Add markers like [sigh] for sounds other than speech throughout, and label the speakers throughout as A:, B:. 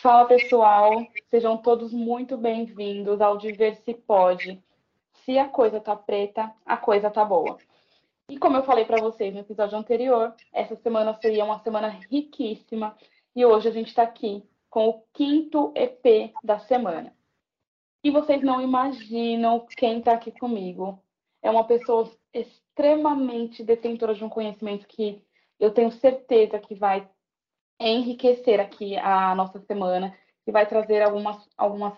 A: Fala pessoal, sejam todos muito bem-vindos ao Diversipod. Se a coisa tá preta, a coisa tá boa. E como eu falei para vocês no episódio anterior, essa semana seria uma semana riquíssima e hoje a gente está aqui com o quinto EP da semana. E vocês não imaginam quem está aqui comigo. É uma pessoa extremamente detentora de um conhecimento que eu tenho certeza que vai enriquecer aqui a nossa semana, que vai trazer algumas, algumas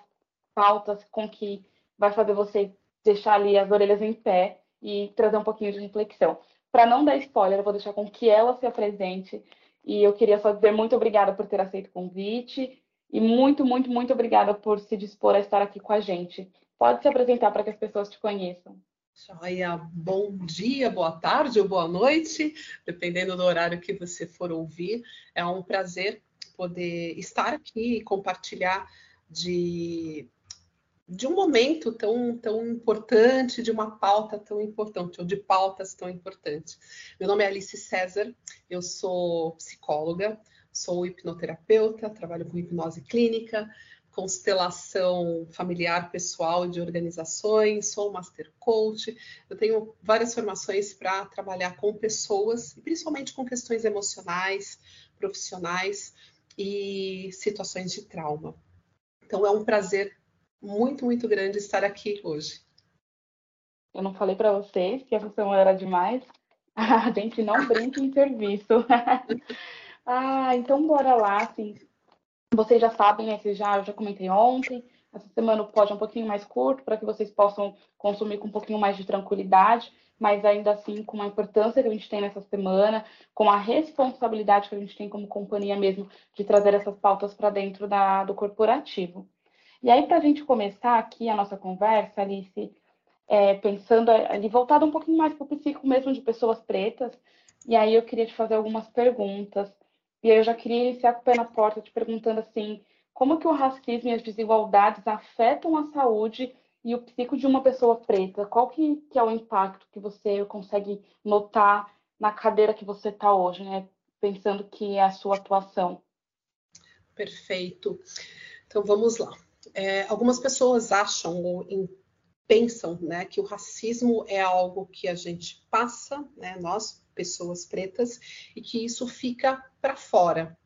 A: pautas com que vai fazer você deixar ali as orelhas em pé e trazer um pouquinho de reflexão. Para não dar spoiler, eu vou deixar com que ela se apresente. E eu queria só dizer muito obrigada por ter aceito o convite e muito, muito, muito obrigada por se dispor a estar aqui com a gente. Pode se apresentar para que as pessoas te conheçam.
B: Joia, bom dia, boa tarde ou boa noite, dependendo do horário que você for ouvir. É um prazer poder estar aqui e compartilhar de, de um momento tão, tão importante, de uma pauta tão importante, ou de pautas tão importantes. Meu nome é Alice César, eu sou psicóloga, sou hipnoterapeuta, trabalho com hipnose clínica, constelação familiar, pessoal de organizações, sou master coach. Eu tenho várias formações para trabalhar com pessoas, e principalmente com questões emocionais, profissionais e situações de trauma. Então é um prazer muito, muito grande estar aqui hoje.
A: Eu não falei para vocês que essa semana era demais. [laughs] A gente não brinca em serviço. [laughs] ah, então bora lá, assim, vocês já sabem, né, que já, eu já comentei ontem, essa semana pode é um pouquinho mais curto, para que vocês possam consumir com um pouquinho mais de tranquilidade, mas ainda assim com a importância que a gente tem nessa semana, com a responsabilidade que a gente tem como companhia mesmo de trazer essas pautas para dentro da, do corporativo. E aí, para a gente começar aqui a nossa conversa, Alice, é, pensando ali, voltado um pouquinho mais para o psíquico mesmo de pessoas pretas, e aí eu queria te fazer algumas perguntas e aí eu já queria iniciar com o pé na porta te perguntando assim, como que o racismo e as desigualdades afetam a saúde e o psico de uma pessoa preta? Qual que, que é o impacto que você consegue notar na cadeira que você está hoje, né? Pensando que é a sua atuação.
B: Perfeito. Então vamos lá. É, algumas pessoas acham ou pensam né, que o racismo é algo que a gente passa, né, nós pessoas pretas e que isso fica para fora.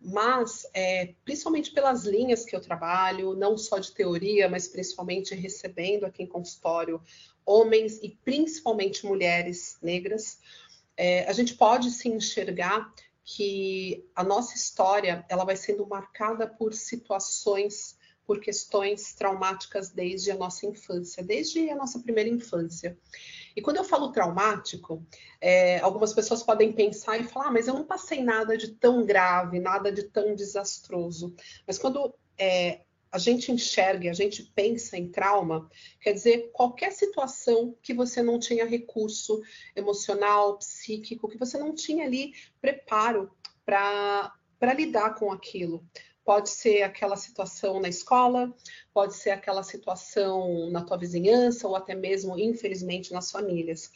B: Mas, é, principalmente pelas linhas que eu trabalho, não só de teoria, mas principalmente recebendo aqui em consultório homens e principalmente mulheres negras, é, a gente pode se enxergar que a nossa história ela vai sendo marcada por situações, por questões traumáticas desde a nossa infância, desde a nossa primeira infância. E quando eu falo traumático, é, algumas pessoas podem pensar e falar, ah, mas eu não passei nada de tão grave, nada de tão desastroso. Mas quando é, a gente enxerga, a gente pensa em trauma, quer dizer, qualquer situação que você não tinha recurso emocional, psíquico, que você não tinha ali preparo para lidar com aquilo. Pode ser aquela situação na escola, pode ser aquela situação na tua vizinhança ou até mesmo, infelizmente, nas famílias.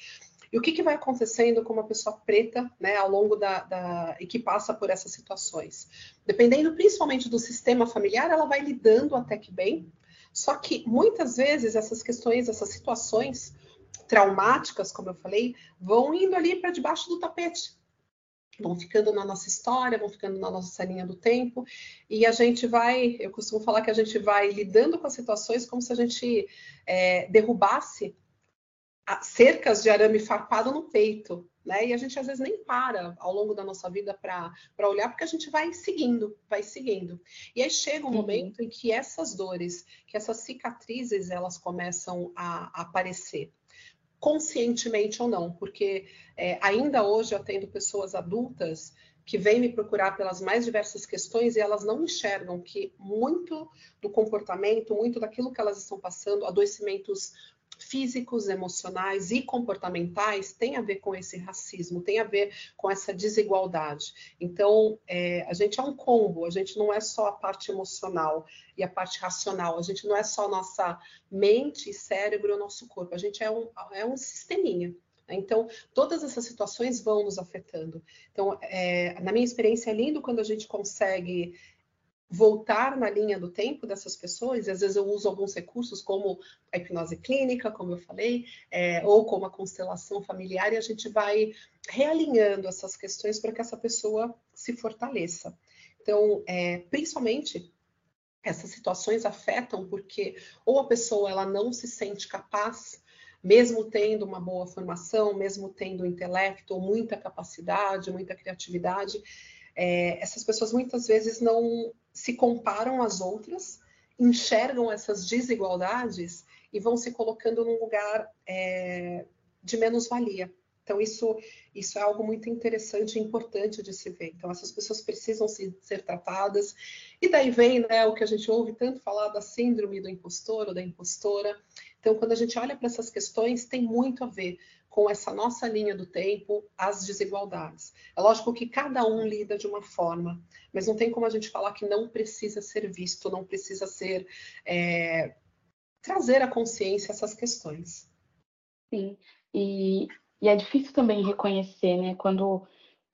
B: E o que, que vai acontecendo com uma pessoa preta, né, ao longo da, da, e que passa por essas situações? Dependendo principalmente do sistema familiar, ela vai lidando até que bem. Só que muitas vezes essas questões, essas situações traumáticas, como eu falei, vão indo ali para debaixo do tapete vão ficando na nossa história, vão ficando na nossa linha do tempo, e a gente vai, eu costumo falar que a gente vai lidando com as situações como se a gente é, derrubasse cercas de arame farpado no peito, né? E a gente às vezes nem para ao longo da nossa vida para olhar, porque a gente vai seguindo, vai seguindo. E aí chega um uhum. momento em que essas dores, que essas cicatrizes, elas começam a, a aparecer conscientemente ou não, porque é, ainda hoje eu atendo pessoas adultas que vêm me procurar pelas mais diversas questões e elas não enxergam que muito do comportamento, muito daquilo que elas estão passando, adoecimentos físicos, emocionais e comportamentais tem a ver com esse racismo, tem a ver com essa desigualdade. Então, é, a gente é um combo, a gente não é só a parte emocional e a parte racional, a gente não é só nossa mente, cérebro, nosso corpo, a gente é um, é um sisteminha. Então, todas essas situações vão nos afetando. Então, é, na minha experiência, é lindo quando a gente consegue voltar na linha do tempo dessas pessoas, e às vezes eu uso alguns recursos, como a hipnose clínica, como eu falei, é, ou como a constelação familiar, e a gente vai realinhando essas questões para que essa pessoa se fortaleça. Então, é, principalmente essas situações afetam porque ou a pessoa ela não se sente capaz, mesmo tendo uma boa formação, mesmo tendo intelecto, muita capacidade, muita criatividade, é, essas pessoas muitas vezes não se comparam às outras, enxergam essas desigualdades e vão se colocando num lugar é, de menos-valia. Então, isso, isso é algo muito interessante e importante de se ver. Então, essas pessoas precisam se, ser tratadas. E daí vem né, o que a gente ouve tanto falar da síndrome do impostor ou da impostora. Então, quando a gente olha para essas questões, tem muito a ver com essa nossa linha do tempo, as desigualdades. É lógico que cada um lida de uma forma, mas não tem como a gente falar que não precisa ser visto, não precisa ser. É, trazer à consciência essas questões.
A: Sim, e e é difícil também reconhecer, né? Quando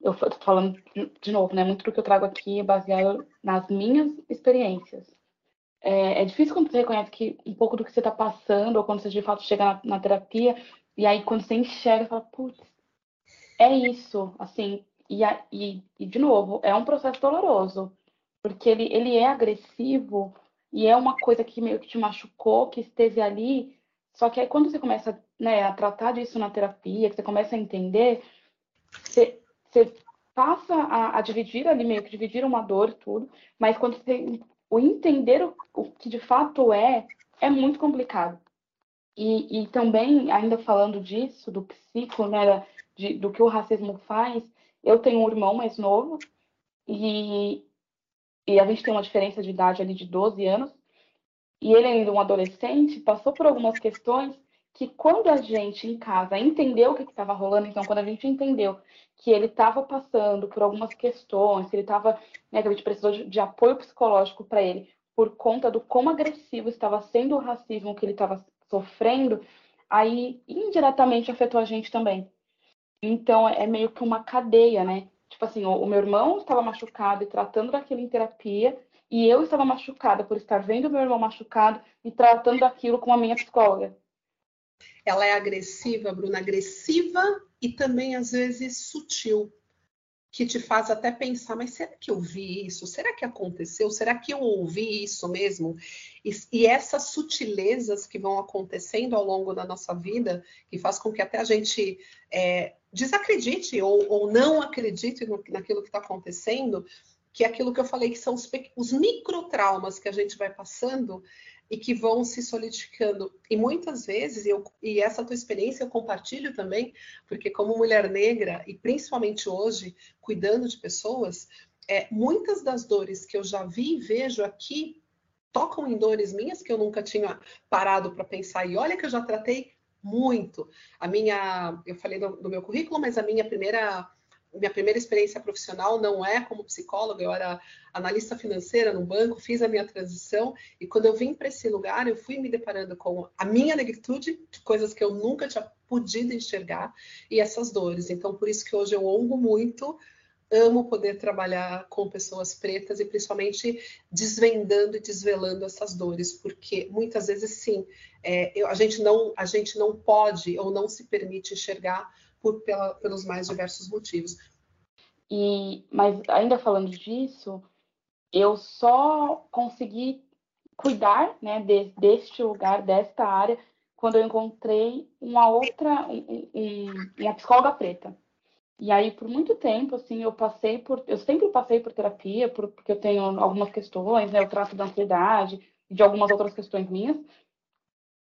A: eu tô falando de novo, né? Muito do que eu trago aqui é baseado nas minhas experiências. É, é difícil quando você reconhece que um pouco do que você está passando, ou quando você de fato chega na, na terapia, e aí quando você enxerga, fala, putz, é isso, assim. E, e, e, de novo, é um processo doloroso, porque ele, ele é agressivo e é uma coisa que meio que te machucou, que esteve ali, só que aí quando você começa né, a tratar disso na terapia, que você começa a entender, você, você passa a, a, dividir ali, meio que dividir uma dor tudo, mas quando você o entender o, o que de fato é, é muito complicado. E, e também, ainda falando disso, do psico, né, de, do que o racismo faz, eu tenho um irmão mais novo e, e a gente tem uma diferença de idade ali de 12 anos, e ele ainda um adolescente, passou por algumas questões que quando a gente em casa entendeu o que estava rolando, então quando a gente entendeu que ele estava passando por algumas questões, que ele estava, né, que a gente precisou de, de apoio psicológico para ele por conta do como agressivo estava sendo o racismo que ele estava sofrendo, aí indiretamente afetou a gente também. Então é meio que uma cadeia, né? Tipo assim, o, o meu irmão estava machucado e tratando daquilo em terapia, e eu estava machucada por estar vendo meu irmão machucado e tratando aquilo com a minha psicóloga.
B: Ela é agressiva, Bruna, agressiva e também às vezes sutil, que te faz até pensar, mas será que eu vi isso? Será que aconteceu? Será que eu ouvi isso mesmo? E, e essas sutilezas que vão acontecendo ao longo da nossa vida, que faz com que até a gente é, desacredite ou, ou não acredite no, naquilo que está acontecendo, que é aquilo que eu falei, que são os, os microtraumas que a gente vai passando e que vão se solidificando. E muitas vezes, eu, e essa tua experiência eu compartilho também, porque como mulher negra, e principalmente hoje, cuidando de pessoas, é, muitas das dores que eu já vi e vejo aqui tocam em dores minhas que eu nunca tinha parado para pensar. E olha que eu já tratei muito. A minha, eu falei do, do meu currículo, mas a minha primeira minha primeira experiência profissional não é como psicóloga, eu era analista financeira no banco, fiz a minha transição e quando eu vim para esse lugar, eu fui me deparando com a minha negritude, coisas que eu nunca tinha podido enxergar e essas dores. Então, por isso que hoje eu honro muito, amo poder trabalhar com pessoas pretas e principalmente desvendando e desvelando essas dores, porque muitas vezes sim, é, eu, a gente não a gente não pode ou não se permite enxergar por, pela, pelos mais diversos motivos.
A: E, mas ainda falando disso, eu só consegui cuidar né, de, deste lugar, desta área, quando eu encontrei uma outra, um, um, uma psicóloga preta. E aí, por muito tempo, assim, eu passei por, eu sempre passei por terapia, por, porque eu tenho algumas questões, né, eu trato da ansiedade e de algumas outras questões minhas.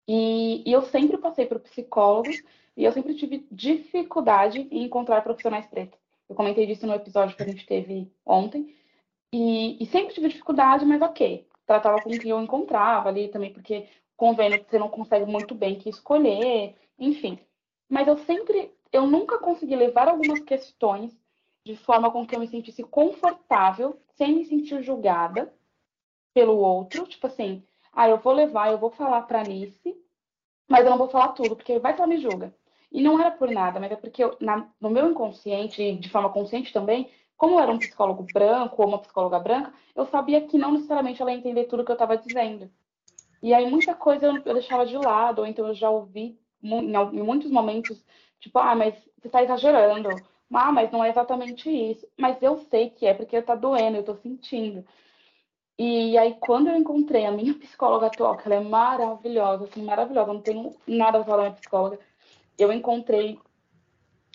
A: E, e eu sempre passei por psicólogos e eu sempre tive dificuldade em encontrar profissionais pretos. Eu comentei disso no episódio que a gente teve ontem. E, e sempre tive dificuldade, mas ok. Tratava com o que eu encontrava ali também, porque convênio você não consegue muito bem que escolher, enfim. Mas eu sempre, eu nunca consegui levar algumas questões de forma com que eu me sentisse confortável, sem me sentir julgada pelo outro. Tipo assim, ah, eu vou levar, eu vou falar para Alice, mas eu não vou falar tudo, porque vai que ela me julga. E não era por nada, mas é porque eu, na, no meu inconsciente, e de forma consciente também, como eu era um psicólogo branco ou uma psicóloga branca, eu sabia que não necessariamente ela ia entender tudo que eu estava dizendo. E aí muita coisa eu, eu deixava de lado, ou então eu já ouvi em muitos momentos, tipo, ah, mas você está exagerando. Ah, mas não é exatamente isso. Mas eu sei que é porque está doendo, eu estou sentindo. E aí, quando eu encontrei a minha psicóloga atual, que ela é maravilhosa, assim, maravilhosa, não tenho nada a falar da minha psicóloga, eu encontrei,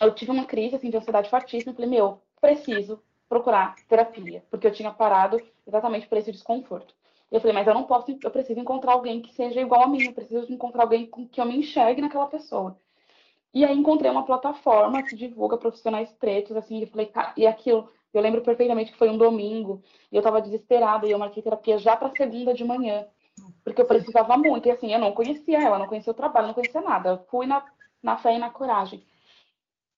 A: eu tive uma crise, assim, de ansiedade fortíssima, falei, meu, preciso procurar terapia, porque eu tinha parado exatamente por esse desconforto. Eu falei, mas eu não posso, eu preciso encontrar alguém que seja igual a mim, eu preciso encontrar alguém com que eu me enxergue naquela pessoa. E aí encontrei uma plataforma que divulga profissionais pretos, assim, e falei, e aquilo, eu lembro perfeitamente que foi um domingo, e eu tava desesperada, e eu marquei terapia já para segunda de manhã, porque eu precisava muito, e assim, eu não conhecia ela, não conhecia o trabalho, não conhecia nada, eu fui na, na fé e na coragem.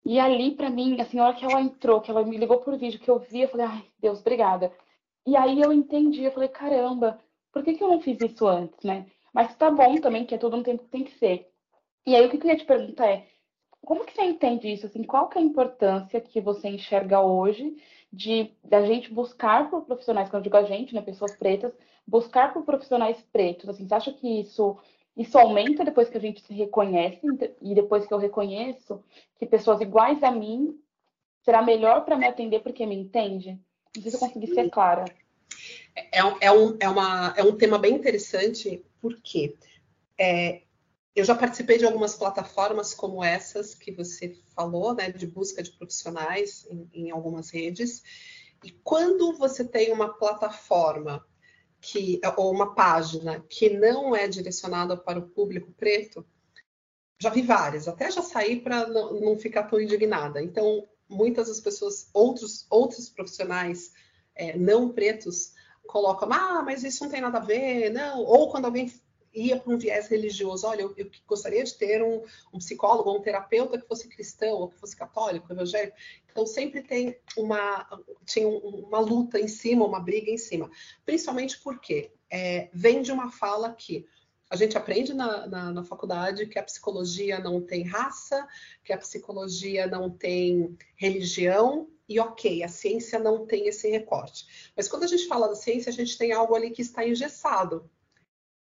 A: E ali, para mim, assim, a hora que ela entrou, que ela me ligou por vídeo, que eu vi, eu falei, ai, Deus, obrigada. E aí eu entendi, eu falei, caramba, por que, que eu não fiz isso antes, né? Mas tá bom também, que é todo um tempo que tem que ser. E aí o que eu queria te perguntar é, como que você entende isso? Assim, qual que é a importância que você enxerga hoje de da gente buscar por profissionais, quando eu digo a gente, né, pessoas pretas, buscar por profissionais pretos? Assim, você acha que isso isso aumenta depois que a gente se reconhece e depois que eu reconheço que pessoas iguais a mim será melhor para me atender porque me entende? Não sei se eu consegui ser clara.
B: É, é, um, é, uma, é um tema bem interessante, porque é, eu já participei de algumas plataformas como essas que você falou, né, de busca de profissionais em, em algumas redes. E quando você tem uma plataforma que ou uma página que não é direcionada para o público preto, já vi várias, até já saí para não, ficar tão indignada. Então, muitas das pessoas, outros, outros profissionais é, não pretos, colocam, ah, mas isso não tem nada a ver, não. Ou quando alguém ia para um viés religioso, olha, eu, eu gostaria de ter um, um, psicólogo um terapeuta que fosse cristão, ou que fosse católico, evangélico. Então sempre tem uma, tinha uma luta em cima, uma briga em cima. Principalmente porque é, vem de uma fala que a gente aprende na, na, na, faculdade que a psicologia não tem raça, que a psicologia não tem religião, e ok, a ciência não tem esse recorte. Mas quando a gente fala da ciência, a gente tem algo ali que está engessado.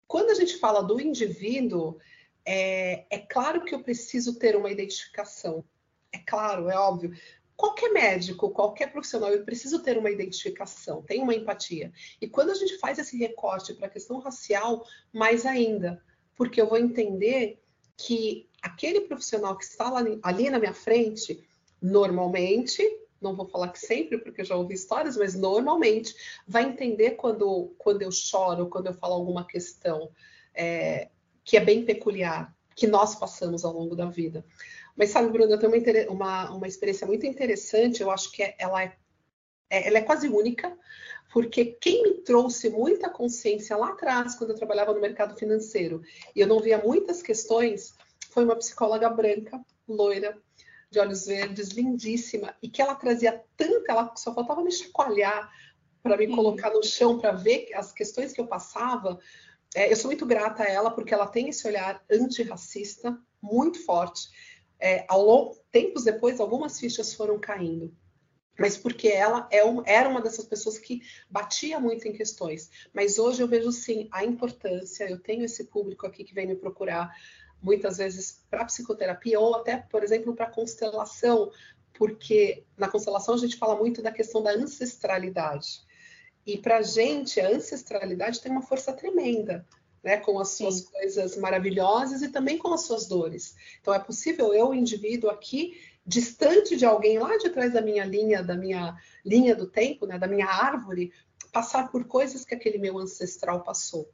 B: Quando a gente fala do indivíduo, é, é claro que eu preciso ter uma identificação. É claro, é óbvio. Qualquer médico, qualquer profissional, eu preciso ter uma identificação, tem uma empatia. E quando a gente faz esse recorte para a questão racial, mais ainda, porque eu vou entender que aquele profissional que está ali, ali na minha frente, normalmente, não vou falar que sempre, porque eu já ouvi histórias, mas normalmente vai entender quando, quando eu choro, quando eu falo alguma questão é, que é bem peculiar, que nós passamos ao longo da vida. Mas sabe, Bruna, eu tenho uma, uma, uma experiência muito interessante, eu acho que é, ela, é, é, ela é quase única, porque quem me trouxe muita consciência lá atrás, quando eu trabalhava no mercado financeiro, e eu não via muitas questões, foi uma psicóloga branca, loira, de olhos verdes, lindíssima, e que ela trazia tanta, ela só faltava me chacoalhar para me colocar no chão para ver as questões que eu passava. É, eu sou muito grata a ela porque ela tem esse olhar antirracista muito forte. É, ao longo, tempos depois, algumas fichas foram caindo mas porque ela é um, era uma dessas pessoas que batia muito em questões. Mas hoje eu vejo sim a importância, eu tenho esse público aqui que vem me procurar muitas vezes para psicoterapia ou até, por exemplo, para constelação, porque na constelação a gente fala muito da questão da ancestralidade. E para a gente, a ancestralidade tem uma força tremenda, né? Com as suas Sim. coisas maravilhosas e também com as suas dores. Então, é possível eu, indivíduo aqui, distante de alguém lá de trás da minha linha, da minha linha do tempo, né? Da minha árvore, passar por coisas que aquele meu ancestral passou.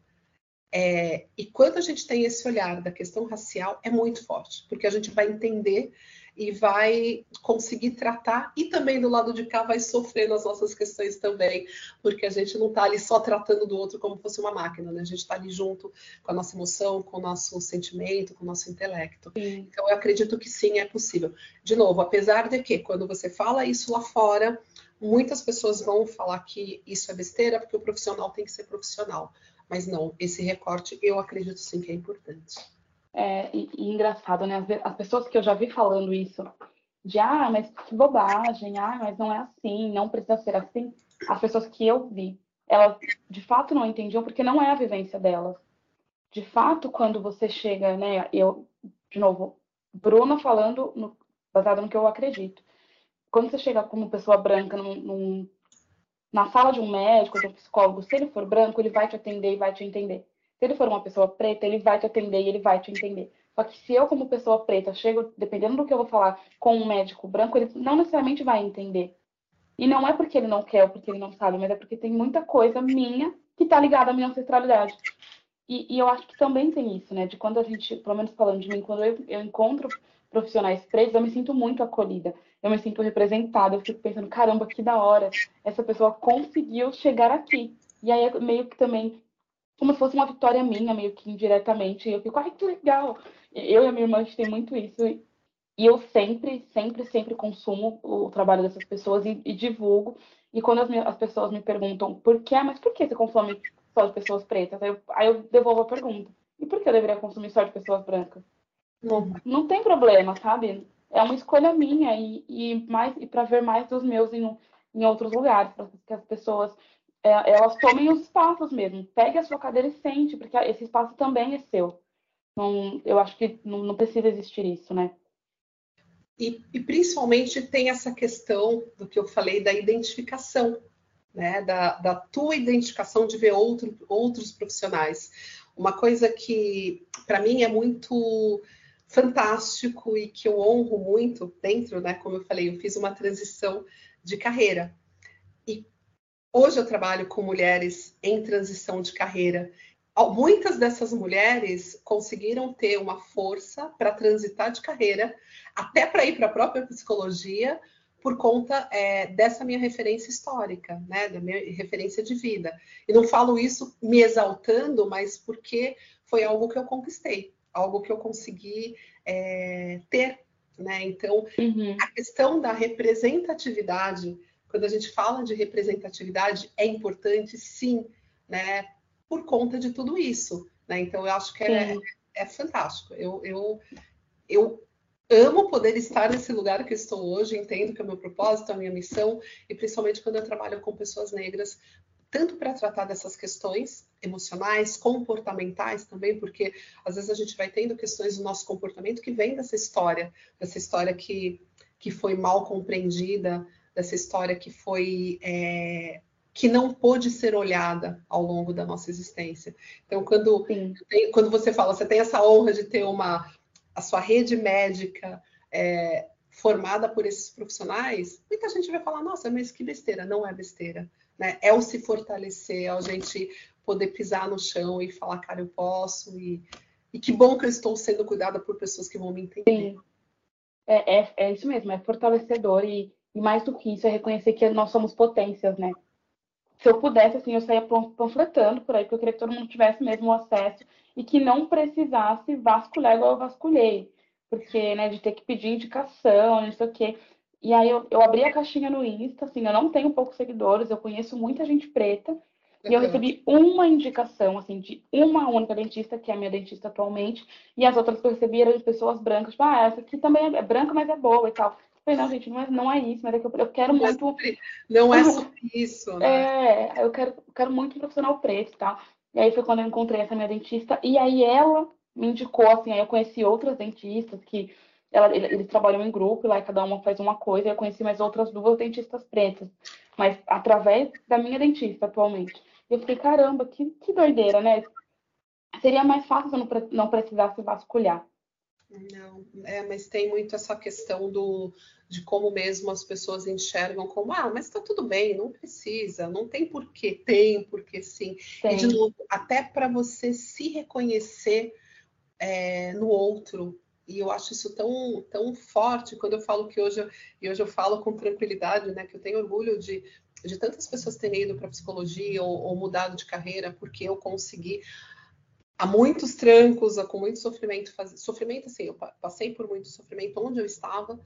B: É, e quando a gente tem esse olhar da questão racial, é muito forte, porque a gente vai entender e vai conseguir tratar, e também do lado de cá vai sofrer nas nossas questões também, porque a gente não está ali só tratando do outro como fosse uma máquina, né? A gente está ali junto com a nossa emoção, com o nosso sentimento, com o nosso intelecto. Sim. Então, eu acredito que sim, é possível. De novo, apesar de que, quando você fala isso lá fora, muitas pessoas vão falar que isso é besteira, porque o profissional tem que ser profissional. Mas não, esse recorte eu acredito sim que é importante.
A: É, e, e, engraçado, né? As, as, pessoas que eu já vi falando isso, de ah, mas que bobagem, ah, mas não é assim, não precisa ser assim. As pessoas que eu vi, elas de fato não entendiam porque não é a vivência delas. De fato, quando você chega, né? Eu, de novo, Bruna falando no, baseado no que eu acredito. Quando você chega como pessoa branca num, num, na sala de um médico, de um psicólogo, se ele for branco, ele vai te atender e vai te entender. Se ele for uma pessoa preta, ele vai te atender e ele vai te entender. Só que se eu, como pessoa preta, chego, dependendo do que eu vou falar, com um médico branco, ele não necessariamente vai entender. E não é porque ele não quer ou porque ele não sabe, mas é porque tem muita coisa minha que está ligada à minha ancestralidade. E, e, eu acho que também tem isso, né? De quando a gente, pelo menos falando de mim, quando eu, eu encontro profissionais pretos, eu me sinto muito acolhida. Eu me sinto representada. Eu fico pensando, caramba, que da hora. Essa pessoa conseguiu chegar aqui. E aí, é meio que também como se fosse uma vitória minha, meio que indiretamente. Eu fico, ai, que legal. Eu e a minha irmã, a gente tem muito isso. E eu sempre, sempre, sempre consumo o trabalho dessas pessoas e, e divulgo. E quando as, as, pessoas me perguntam por que, mas por que você consome só de pessoas pretas? Aí eu, aí eu devolvo a pergunta. E por que eu deveria consumir só de pessoas brancas? Não, não tem problema, sabe? É uma escolha minha e, e mais e para ver mais dos meus em, em outros lugares, para que as pessoas é, elas tomem os espaços mesmo. Pegue a sua cadeira e sente, porque esse espaço também é seu. Não, eu acho que não, não precisa existir isso, né?
B: E, e, principalmente tem essa questão do que eu falei da identificação, né? Da, da tua identificação de ver outro, outros profissionais. Uma coisa que para mim é muito fantástico e que eu honro muito dentro, né? Como eu falei, eu fiz uma transição de carreira. E Hoje eu trabalho com mulheres em transição de carreira. Muitas dessas mulheres conseguiram ter uma força para transitar de carreira, até para ir para a própria psicologia, por conta é, dessa minha referência histórica, né, da minha referência de vida. E não falo isso me exaltando, mas porque foi algo que eu conquistei, algo que eu consegui é, ter. Né? Então, uhum. a questão da representatividade quando a gente fala de representatividade, é importante, sim, né, por conta de tudo isso. Né? Então, eu acho que é, é, fantástico. Eu, eu, eu amo poder estar nesse lugar que estou hoje, entendo que é o meu propósito, a minha missão, e principalmente quando eu trabalho com pessoas negras, tanto para tratar dessas questões emocionais, comportamentais também, porque às vezes a gente vai tendo questões do nosso comportamento que vem dessa história, dessa história que, que foi mal compreendida, dessa história que foi é, que não pôde ser olhada ao longo da nossa existência. Então, quando, tem, quando você fala, você tem essa honra de ter uma a sua rede médica é, formada por esses profissionais, muita gente vai falar, nossa, mas que besteira, não é besteira. Né? É o se fortalecer, é a gente poder pisar no chão e falar, cara, eu posso, e, e que bom que eu estou sendo cuidada por pessoas que vão me entender. Sim.
A: É, é, é isso mesmo, é fortalecedor e e mais do que isso, é reconhecer que nós somos potências, né? Se eu pudesse, assim, eu saía panfletando por aí, porque eu queria que todo mundo tivesse mesmo acesso e que não precisasse vasculhar igual eu vasculhei. Porque, né, de ter que pedir indicação, não sei o quê. E aí eu, eu abri a caixinha no Insta, assim, eu não tenho poucos seguidores, eu conheço muita gente preta, e eu recebi uma indicação, assim, de uma única dentista, que é a minha dentista atualmente, e as outras que eu recebi eram de pessoas brancas, tipo, ah, essa aqui também é branca, mas é boa e tal. Falei, não, gente, não é, não é isso, mas é que eu, eu quero não é muito.
B: É sobre, não é [laughs] sobre isso,
A: né? É, eu quero, quero muito um profissional preto e tal. E aí foi quando eu encontrei essa minha dentista, e aí ela me indicou, assim, aí eu conheci outras dentistas que ela, eles trabalham em grupo, lá cada uma faz uma coisa, e eu conheci mais outras duas dentistas pretas, mas através da minha dentista atualmente. E eu fiquei, caramba, que, que doideira, né? Seria mais fácil se eu não, não precisasse vasculhar.
B: Não, é, mas tem muito essa questão do, de como mesmo as pessoas enxergam como, ah, mas tá tudo bem, não precisa, não tem porquê, tem porquê sim. Tem. E de novo, até para você se reconhecer é, no outro, e eu acho isso tão, tão forte quando eu falo que hoje, e hoje eu falo com tranquilidade, né, que eu tenho orgulho de, de tantas pessoas terem ido para psicologia ou, ou mudado de carreira porque eu consegui há muitos trancos, com muito sofrimento, faz... sofrimento assim, eu passei por muito sofrimento onde eu estava,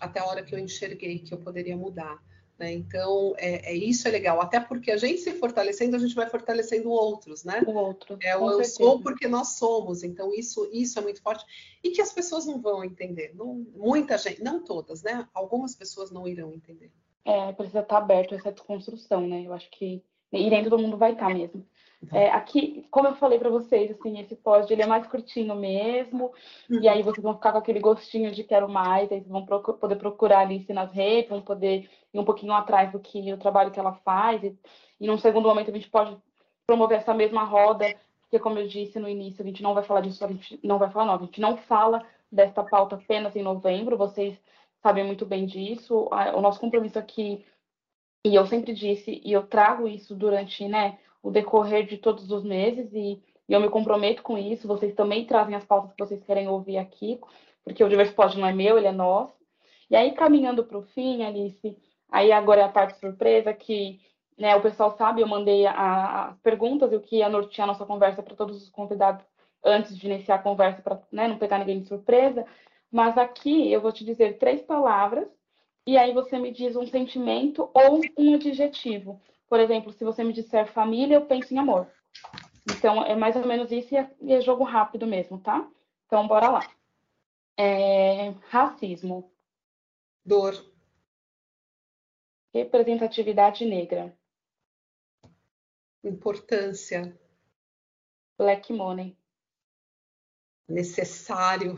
B: até a hora que eu enxerguei que eu poderia mudar. Né? Então, é, é, isso é legal, até porque a gente se fortalecendo, a gente vai fortalecendo outros, né?
A: O outro.
B: É, o eu sou porque nós somos, então isso, isso é muito forte. E que as pessoas não vão entender. Não, muita gente, não todas, né? Algumas pessoas não irão entender.
A: É, precisa estar aberto a essa desconstrução, né? Eu acho que. E nem todo mundo vai estar mesmo. É, aqui, como eu falei para vocês, assim, esse pós ele é mais curtinho mesmo, e aí vocês vão ficar com aquele gostinho de quero mais, aí vocês vão poder procurar a Alice nas redes, vão poder ir um pouquinho atrás do que o trabalho que ela faz, e, e num segundo momento a gente pode promover essa mesma roda, porque como eu disse no início, a gente não vai falar disso, a gente não vai falar não, a gente não fala desta pauta apenas em novembro, vocês sabem muito bem disso, o nosso compromisso aqui, e eu sempre disse, e eu trago isso durante, né, o decorrer de todos os meses e, e, eu me comprometo com isso. Vocês também trazem as pautas que vocês querem ouvir aqui, porque o Diverspod não é meu, ele é nosso. E aí, caminhando para o fim, Alice, aí agora é a parte surpresa que né, o pessoal sabe, eu mandei as perguntas e o que ia nortear a nossa conversa para todos os convidados antes de iniciar a conversa, para né, não pegar ninguém de surpresa. Mas aqui eu vou te dizer três palavras e aí você me diz um sentimento ou um adjetivo. Por exemplo, se você me disser família, eu penso em amor. Então, é mais ou menos isso e é, e é jogo rápido mesmo, tá? Então, bora lá. É, racismo.
B: Dor.
A: Representatividade negra.
B: Importância.
A: Black money.
B: Necessário.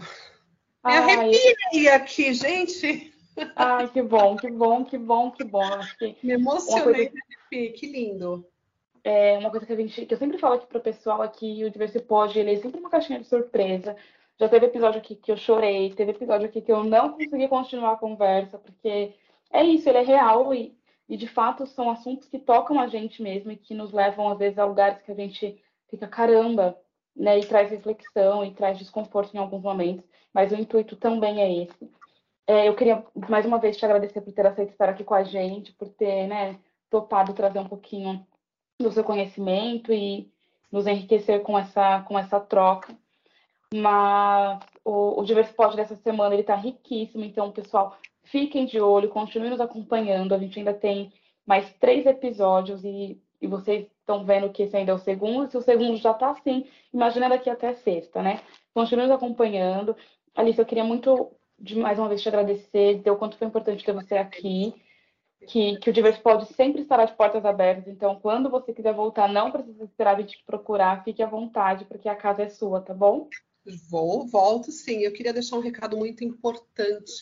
B: Me arrepiei aqui, gente.
A: Ai, que bom, que bom, que bom, que bom. Acho que [laughs]
B: Me emocionei, coisa... que lindo.
A: É uma coisa que a gente, que eu sempre falo aqui para o pessoal aqui, o Diversipod, ele é sempre uma caixinha de surpresa. Já teve episódio aqui que eu chorei, teve episódio aqui que eu não consegui continuar a conversa, porque é isso, ele é real e, e de fato são assuntos que tocam a gente mesmo e que nos levam às vezes a lugares que a gente fica caramba, né? E traz reflexão e traz desconforto em alguns momentos, mas o intuito também é esse. É, eu queria mais uma vez te agradecer por ter aceito estar aqui com a gente, por ter né, topado trazer um pouquinho do seu conhecimento e nos enriquecer com essa, com essa troca. Mas o, o Diverspod dessa semana está riquíssimo, então, pessoal, fiquem de olho, continuem nos acompanhando. A gente ainda tem mais três episódios e, e vocês estão vendo que esse ainda é o segundo. Se o segundo já está assim, imagina daqui até sexta, né? Continuem nos acompanhando. Alice, eu queria muito de mais uma vez te agradecer, dizer o quanto foi importante ter você aqui, que, que o Diverso pode sempre estará de portas abertas. Então, quando você quiser voltar, não precisa esperar gente te procurar, fique à vontade, porque a casa é sua, tá bom?
B: Vou, volto sim. Eu queria deixar um recado muito importante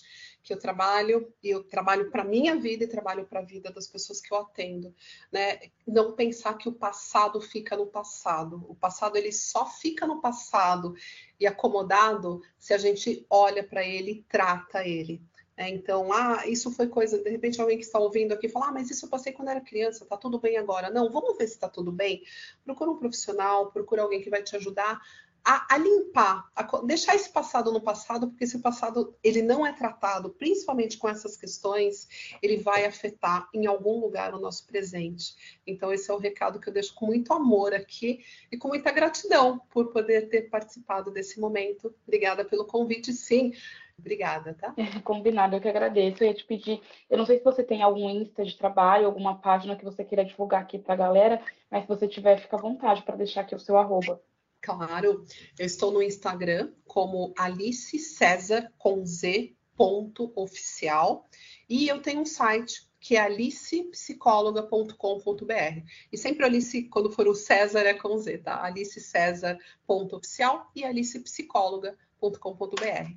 B: que eu trabalho, e eu trabalho para minha vida e trabalho para a vida das pessoas que eu atendo, né? Não pensar que o passado fica no passado. O passado ele só fica no passado e acomodado se a gente olha para ele e trata ele. É, então, ah, isso foi coisa, de repente alguém que está ouvindo aqui fala, ah, mas isso eu passei quando era criança, tá tudo bem agora. Não, vamos ver se está tudo bem. Procura um profissional, procura alguém que vai te ajudar a, a limpar, a deixar esse passado no passado, porque se o passado ele não é tratado, principalmente com essas questões, ele vai afetar em algum lugar o nosso presente. Então esse é o recado que eu deixo com muito amor aqui e com muita gratidão por poder ter participado desse momento. Obrigada pelo convite, sim. Obrigada, tá?
A: É, combinado, eu que agradeço. Eu ia te pedir, eu não sei se você tem algum Insta de trabalho, alguma página que você queira divulgar aqui para a galera, mas se você tiver, fica à vontade para deixar aqui o seu arroba.
B: Claro, eu estou no Instagram como Alice César com Z ponto oficial e eu tenho um site que é alicepsicóloga.com.br. E sempre Alice, quando for o César, é com Z, tá? alicecesar.oficial e alicepsicóloga.com.br.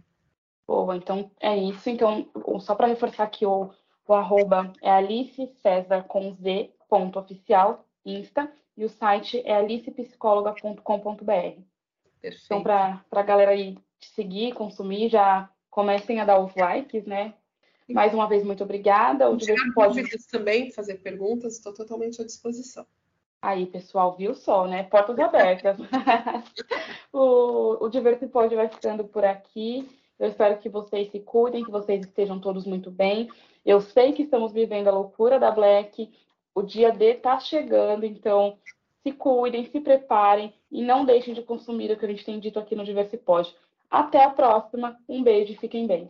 A: Boa, então é isso. Então, só para reforçar aqui o, o arroba é Alice César com Z ponto oficial, Insta e o site é alicepsicóloga.com.br. Então, para a galera aí te seguir, consumir, já comecem a dar os likes, né? Mais uma vez, muito obrigada.
B: O Diverso pode também fazer perguntas, estou totalmente à disposição.
A: Aí, pessoal, viu só, né? Portas abertas. [laughs] o, o Diverso Pode vai ficando por aqui. Eu espero que vocês se cuidem, que vocês estejam todos muito bem. Eu sei que estamos vivendo a loucura da Black, o dia D está chegando, então se cuidem, se preparem e não deixem de consumir o que a gente tem dito aqui no Diversipod. Até a próxima, um beijo e fiquem bem.